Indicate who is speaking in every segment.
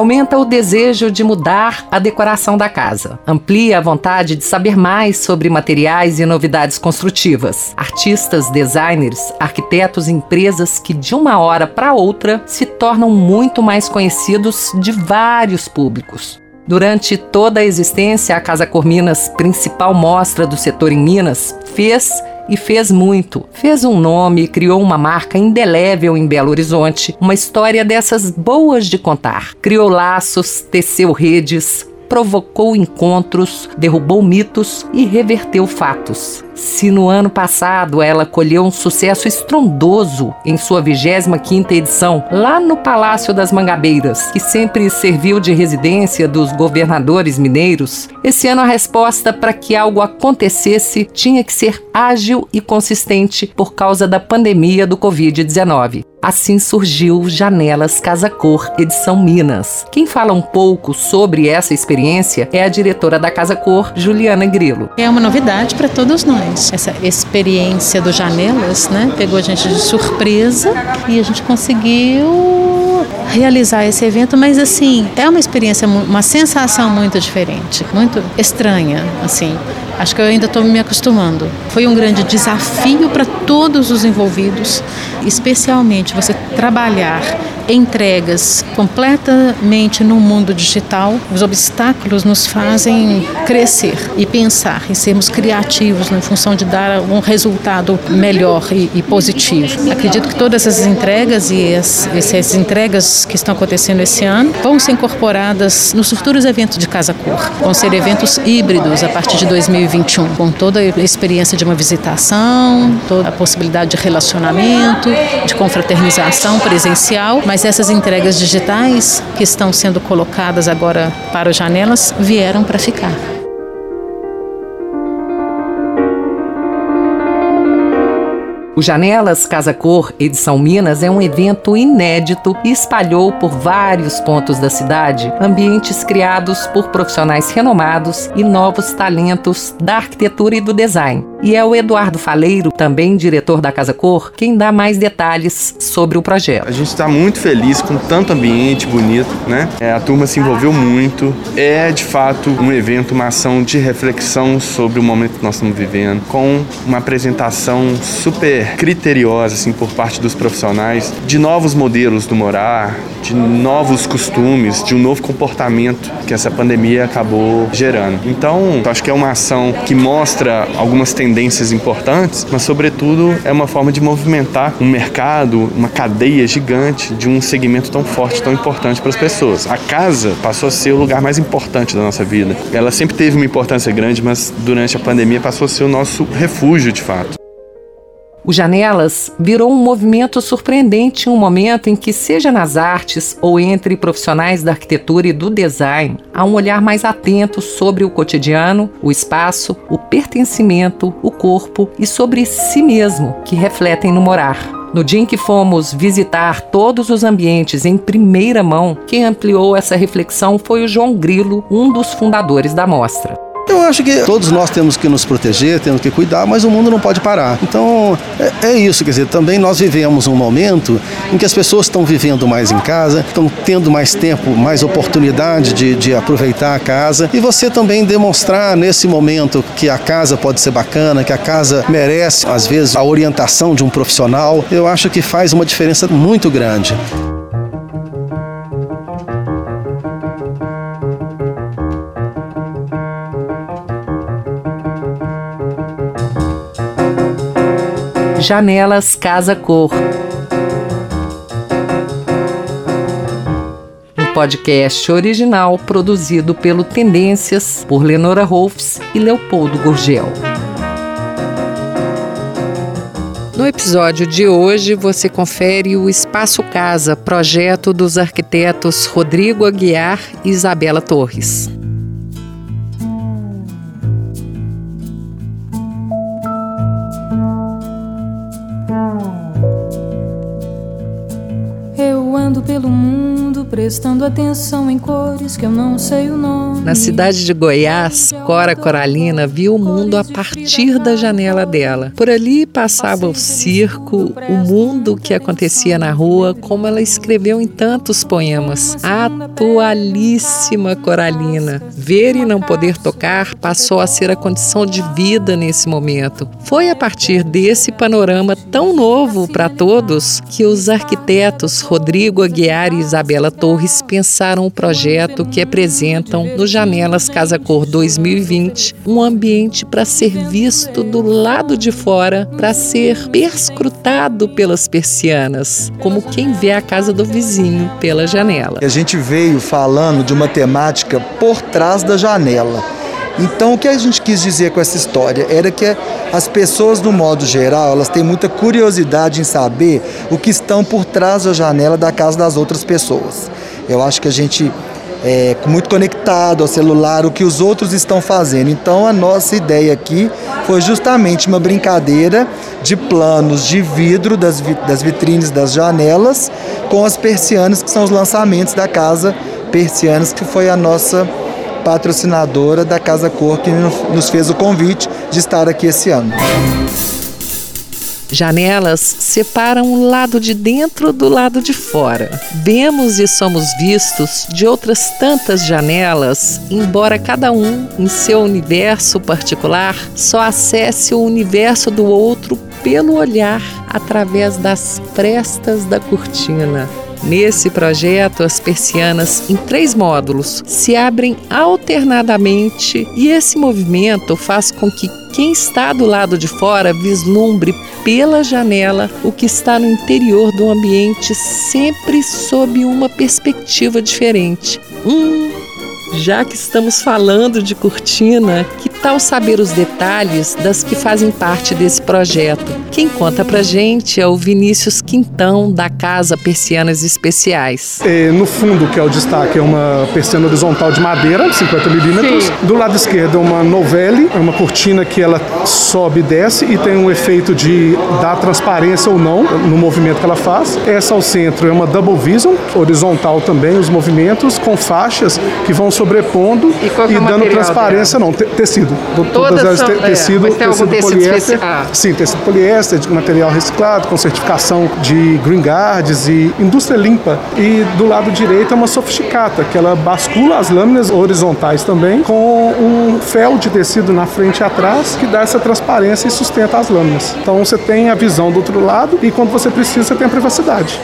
Speaker 1: Aumenta o desejo de mudar a decoração da casa. Amplia a vontade de saber mais sobre materiais e novidades construtivas. Artistas, designers, arquitetos e empresas que de uma hora para outra se tornam muito mais conhecidos de vários públicos. Durante toda a existência, a Casa Corminas, principal mostra do setor em Minas, fez e fez muito. Fez um nome, criou uma marca indelével em Belo Horizonte, uma história dessas boas de contar. Criou laços, teceu redes, provocou encontros, derrubou mitos e reverteu fatos. Se no ano passado ela colheu um sucesso estrondoso em sua 25ª edição, lá no Palácio das Mangabeiras, que sempre serviu de residência dos governadores mineiros, esse ano a resposta para que algo acontecesse tinha que ser ágil e consistente por causa da pandemia do Covid-19. Assim surgiu Janelas Casa Cor, edição Minas. Quem fala um pouco sobre essa experiência é a diretora da Casa Cor, Juliana Grilo.
Speaker 2: É uma novidade para todos nós. Essa experiência do Janelas, né, pegou a gente de surpresa e a gente conseguiu realizar esse evento, mas assim, é uma experiência, uma sensação muito diferente, muito estranha, assim. Acho que eu ainda estou me acostumando. Foi um grande desafio para todos os envolvidos, especialmente você trabalhar entregas completamente no mundo digital. Os obstáculos nos fazem crescer e pensar e sermos criativos em função de dar um resultado melhor e, e positivo. Acredito que todas essas entregas e as, essas entregas que estão acontecendo esse ano vão ser incorporadas nos futuros eventos de Casa Cor. Vão ser eventos híbridos a partir de 2021, com toda a experiência de uma visitação, toda a possibilidade de relacionamento, de confraternização presencial, mas essas entregas digitais que estão sendo colocadas agora para as janelas vieram para ficar.
Speaker 1: O Janelas Casa Cor Edição Minas é um evento inédito e espalhou por vários pontos da cidade ambientes criados por profissionais renomados e novos talentos da arquitetura e do design. E é o Eduardo Faleiro, também diretor da Casa Cor, quem dá mais detalhes sobre o projeto.
Speaker 3: A gente está muito feliz com tanto ambiente bonito, né? É, a turma se envolveu muito. É de fato um evento, uma ação de reflexão sobre o momento que nós estamos vivendo, com uma apresentação super criteriosa assim por parte dos profissionais de novos modelos do morar, de novos costumes, de um novo comportamento que essa pandemia acabou gerando. Então, acho que é uma ação que mostra algumas tendências tendências importantes, mas sobretudo é uma forma de movimentar um mercado, uma cadeia gigante de um segmento tão forte, tão importante para as pessoas. A casa passou a ser o lugar mais importante da nossa vida. Ela sempre teve uma importância grande, mas durante a pandemia passou a ser o nosso refúgio de fato.
Speaker 1: O Janelas virou um movimento surpreendente em um momento em que, seja nas artes ou entre profissionais da arquitetura e do design, há um olhar mais atento sobre o cotidiano, o espaço, o pertencimento, o corpo e sobre si mesmo, que refletem no morar. No dia em que fomos visitar todos os ambientes em primeira mão, quem ampliou essa reflexão foi o João Grilo, um dos fundadores da mostra.
Speaker 4: Eu acho que todos nós temos que nos proteger, temos que cuidar, mas o mundo não pode parar. Então é, é isso, quer dizer, também nós vivemos um momento em que as pessoas estão vivendo mais em casa, estão tendo mais tempo, mais oportunidade de, de aproveitar a casa e você também demonstrar nesse momento que a casa pode ser bacana, que a casa merece, às vezes, a orientação de um profissional, eu acho que faz uma diferença muito grande.
Speaker 1: Janelas Casa Cor. Um podcast original produzido pelo Tendências por Lenora Rolfs e Leopoldo Gurgel. No episódio de hoje, você confere o Espaço Casa, projeto dos arquitetos Rodrigo Aguiar e Isabela Torres.
Speaker 5: Prestando atenção em cores que eu não sei o nome.
Speaker 1: Na cidade de Goiás, Cora Coralina viu o mundo a partir da janela dela. Por ali passava o circo, o mundo que acontecia na rua, como ela escreveu em tantos poemas. Atualíssima Coralina. Ver e não poder tocar passou a ser a condição de vida nesse momento. Foi a partir desse panorama tão novo para todos que os arquitetos Rodrigo Aguiar e Isabela Torres pensaram o projeto que apresentam no Janelas Casa Cor 2020, um ambiente para ser visto do lado de fora, para ser perscrutado pelas persianas, como quem vê a casa do vizinho pela janela.
Speaker 6: A gente veio falando de uma temática por trás da janela. Então, o que a gente quis dizer com essa história era que as pessoas, no modo geral, elas têm muita curiosidade em saber o que estão por trás da janela da casa das outras pessoas. Eu acho que a gente é muito conectado ao celular, o que os outros estão fazendo. Então, a nossa ideia aqui foi justamente uma brincadeira de planos de vidro das, das vitrines das janelas com as persianas, que são os lançamentos da casa Persianas, que foi a nossa patrocinadora da Casa Cor, que nos fez o convite de estar aqui esse ano.
Speaker 1: Janelas separam o lado de dentro do lado de fora. Vemos e somos vistos de outras tantas janelas, embora cada um, em seu universo particular, só acesse o universo do outro pelo olhar através das prestas da cortina. Nesse projeto, as persianas, em três módulos, se abrem alternadamente e esse movimento faz com que quem está do lado de fora vislumbre pela janela o que está no interior do ambiente, sempre sob uma perspectiva diferente. Hum, já que estamos falando de cortina, que tal saber os detalhes das que fazem parte desse projeto? Quem conta pra gente é o Vinícius Quintão, da Casa Persianas Especiais.
Speaker 7: É, no fundo, que é o destaque, é uma persiana horizontal de madeira, 50 milímetros. Do lado esquerdo é uma novelle, é uma cortina que ela sobe e desce e tem um efeito de dar transparência ou não no movimento que ela faz. Essa ao centro é uma double vision, horizontal também, os movimentos, com faixas que vão sobrepondo e,
Speaker 1: e
Speaker 7: é dando transparência,
Speaker 1: dela?
Speaker 7: não, te, tecido.
Speaker 1: Todas, Todas elas te,
Speaker 7: tecido,
Speaker 1: é, tecido
Speaker 7: poliéster. Ah. Sim, tecido poliéster, de material reciclado, com certificação de Green Guards e indústria limpa. E do lado direito é uma sofisticata, que ela bascula as lâminas horizontais também, com um fel de tecido na frente e atrás, que dá essa transparência e sustenta as lâminas. Então você tem a visão do outro lado e quando você precisa, você tem a privacidade.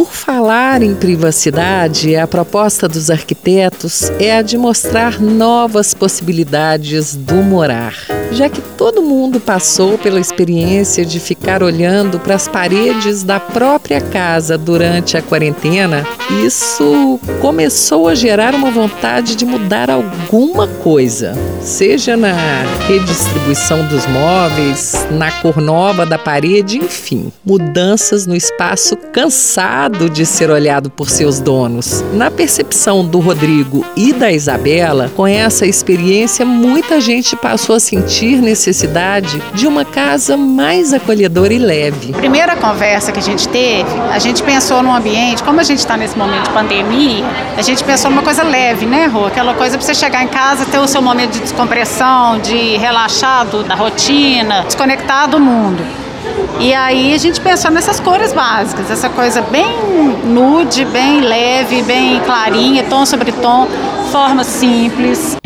Speaker 1: Por falar em privacidade, a proposta dos arquitetos é a de mostrar novas possibilidades do morar. Já que todo mundo passou pela experiência de ficar olhando para as paredes da própria casa durante a quarentena, isso começou a gerar uma vontade de mudar alguma coisa, seja na redistribuição dos móveis, na cor nova da parede, enfim, mudanças no espaço cansado de ser olhado por seus donos. Na percepção do Rodrigo e da Isabela, com essa experiência, muita gente passou a sentir necessidade de uma casa mais acolhedora e leve.
Speaker 8: Primeira conversa que a gente teve, a gente pensou num ambiente, como a gente está nesse momento de pandemia, a gente pensou numa coisa leve, né, Rô? Aquela coisa para você chegar em casa, ter o seu momento de descompressão, de relaxado da rotina, desconectar do mundo. E aí a gente pensou nessas cores básicas, essa coisa bem nude, bem leve, bem clarinha, tom sobre tom, forma simples.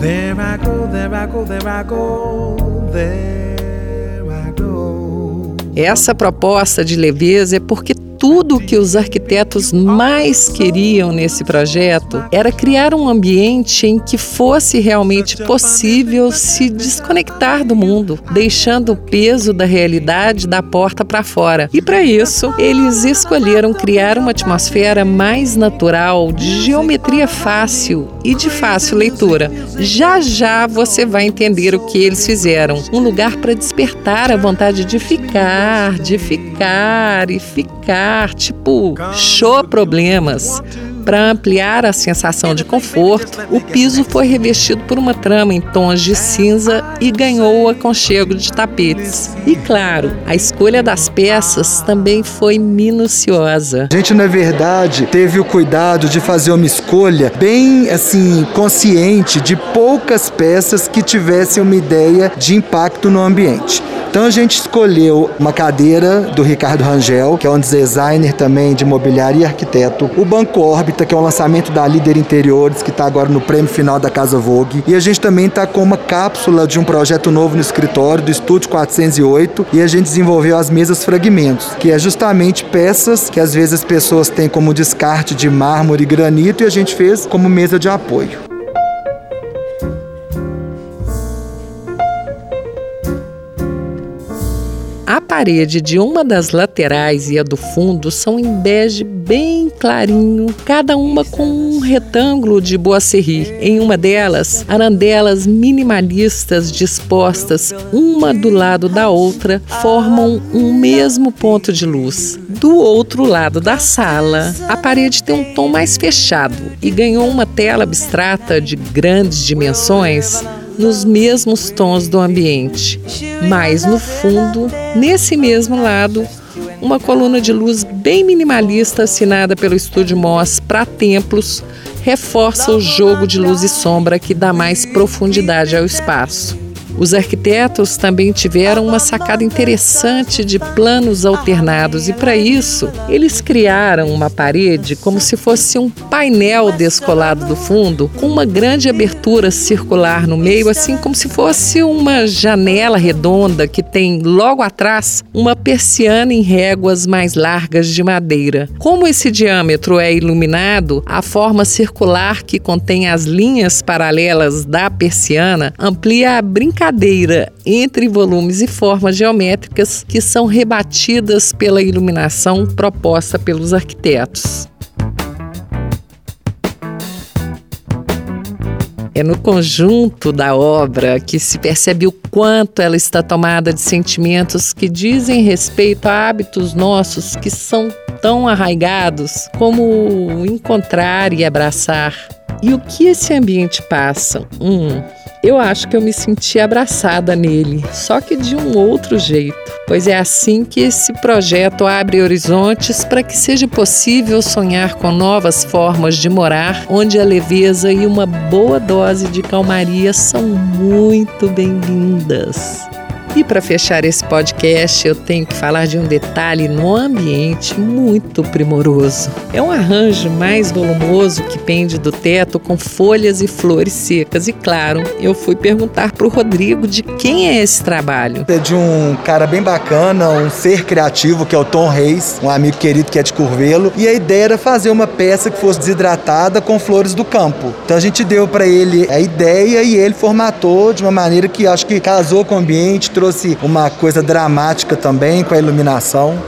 Speaker 8: There I go, there I go, there I go,
Speaker 1: there I go. Essa proposta de leveza é porque tudo que os arquitetos mais queriam nesse projeto era criar um ambiente em que fosse realmente possível se desconectar do mundo, deixando o peso da realidade da porta para fora. E para isso, eles escolheram criar uma atmosfera mais natural, de geometria fácil e de fácil leitura. Já já você vai entender o que eles fizeram. Um lugar para despertar a vontade de ficar, de ficar e ficar tipo, show problemas Para ampliar a sensação de conforto, o piso foi revestido por uma trama em tons de cinza e ganhou o aconchego de tapetes. E claro, a escolha das peças também foi minuciosa.
Speaker 6: A gente, na verdade, teve o cuidado de fazer uma escolha bem assim consciente de poucas peças que tivessem uma ideia de impacto no ambiente. Então a gente escolheu uma cadeira do Ricardo Rangel, que é um designer também de mobiliário e arquiteto. O Banco Órbita, que é um lançamento da Líder Interiores, que está agora no prêmio final da Casa Vogue. E a gente também está com uma cápsula de um projeto novo no escritório, do Estúdio 408. E a gente desenvolveu as mesas fragmentos, que é justamente peças que às vezes as pessoas têm como descarte de mármore e granito e a gente fez como mesa de apoio.
Speaker 1: A parede de uma das laterais e a do fundo são em bege bem clarinho, cada uma com um retângulo de boisserie. Em uma delas, arandelas minimalistas dispostas uma do lado da outra formam um mesmo ponto de luz. Do outro lado da sala, a parede tem um tom mais fechado e ganhou uma tela abstrata de grandes dimensões nos mesmos tons do ambiente, mas no fundo, nesse mesmo lado, uma coluna de luz bem minimalista assinada pelo estúdio Moss para templos reforça o jogo de luz e sombra que dá mais profundidade ao espaço. Os arquitetos também tiveram uma sacada interessante de planos alternados e, para isso, eles criaram uma parede como se fosse um painel descolado do fundo, com uma grande abertura circular no meio, assim como se fosse uma janela redonda que tem logo atrás uma persiana em réguas mais largas de madeira. Como esse diâmetro é iluminado, a forma circular que contém as linhas paralelas da persiana amplia a brincadeira brincadeira entre volumes e formas geométricas que são rebatidas pela iluminação proposta pelos arquitetos. É no conjunto da obra que se percebe o quanto ela está tomada de sentimentos que dizem respeito a hábitos nossos que são tão arraigados como encontrar e abraçar. E o que esse ambiente passa? Hum, eu acho que eu me senti abraçada nele, só que de um outro jeito, pois é assim que esse projeto abre horizontes para que seja possível sonhar com novas formas de morar, onde a leveza e uma boa dose de calmaria são muito bem-vindas. E para fechar esse podcast, eu tenho que falar de um detalhe no ambiente muito primoroso. É um arranjo mais volumoso que pende do teto com folhas e flores secas. E claro, eu fui perguntar para o Rodrigo de quem é esse trabalho.
Speaker 6: É de um cara bem bacana, um ser criativo que é o Tom Reis, um amigo querido que é de Curvelo. E a ideia era fazer uma peça que fosse desidratada com flores do campo. Então a gente deu para ele a ideia e ele formatou de uma maneira que acho que casou com o ambiente, trouxe uma coisa dramática também com a iluminação.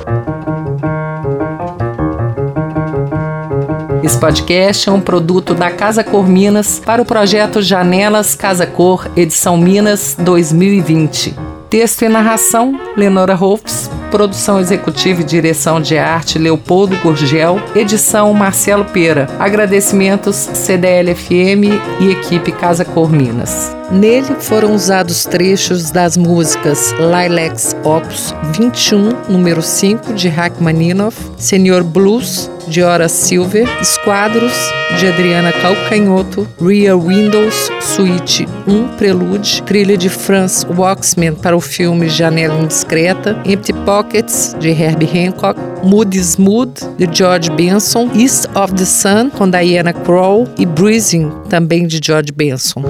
Speaker 1: Esse podcast é um produto da Casa Cor Minas para o projeto Janelas Casa Cor, edição Minas 2020. Texto e narração: Lenora Rolfs. Produção executiva e direção de arte: Leopoldo Gurgel. Edição: Marcelo Pera. Agradecimentos: CDL-FM e equipe Casa Cor Minas. Nele foram usados trechos das músicas Lilacs Opus 21, número 5, de Rachmaninoff, Senhor Blues, de Hora Silver, Esquadros, de Adriana Calcanhoto, Rear Windows, Suite 1, Prelude, trilha de Franz Waxman para o filme Janela Indiscreta, Empty Pockets, de Herbie Hancock, Mood is Mood, de George Benson, East of the Sun, com Diana Krall e Breezing, também de George Benson.